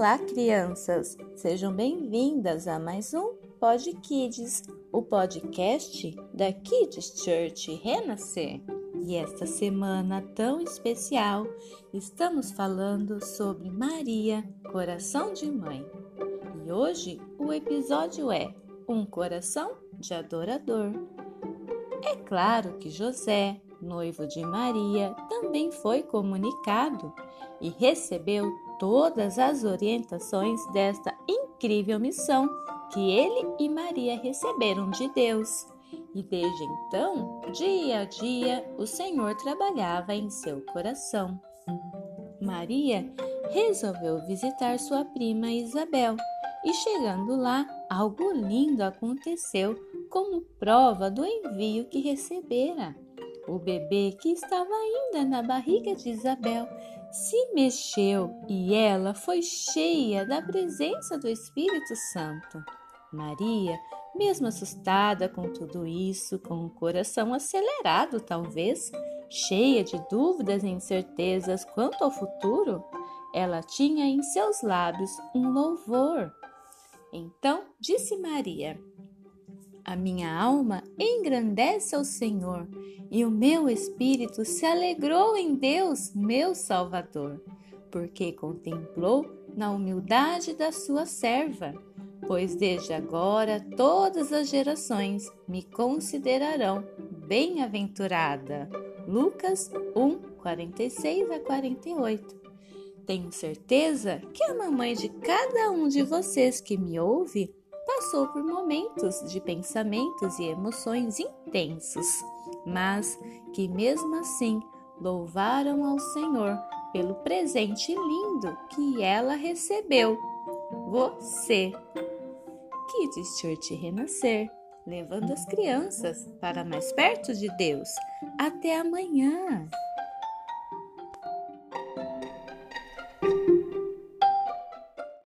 Olá, crianças! Sejam bem-vindas a mais um Pod Kids, o podcast da Kids Church Renascer. E esta semana tão especial, estamos falando sobre Maria, coração de mãe. E hoje o episódio é Um Coração de Adorador. É claro que José, noivo de Maria, também foi comunicado e recebeu todas as orientações desta incrível missão que ele e Maria receberam de Deus. E desde então, dia a dia, o Senhor trabalhava em seu coração. Maria resolveu visitar sua prima Isabel e, chegando lá, algo lindo aconteceu como prova do envio que recebera. O bebê que estava ainda na barriga de Isabel se mexeu e ela foi cheia da presença do Espírito Santo. Maria, mesmo assustada com tudo isso, com o coração acelerado, talvez, cheia de dúvidas e incertezas quanto ao futuro, ela tinha em seus lábios um louvor. Então disse Maria: A minha alma engrandece ao Senhor e o meu espírito se alegrou em Deus, meu Salvador, porque contemplou na humildade da sua serva. Pois desde agora todas as gerações me considerarão bem-aventurada. Lucas 1, 46 a 48. Tenho certeza que a mamãe de cada um de vocês que me ouve passou por momentos de pensamentos e emoções intensos mas que mesmo assim louvaram ao Senhor pelo presente lindo que ela recebeu. Você, Kids Church Renascer, levando as crianças para mais perto de Deus. Até amanhã!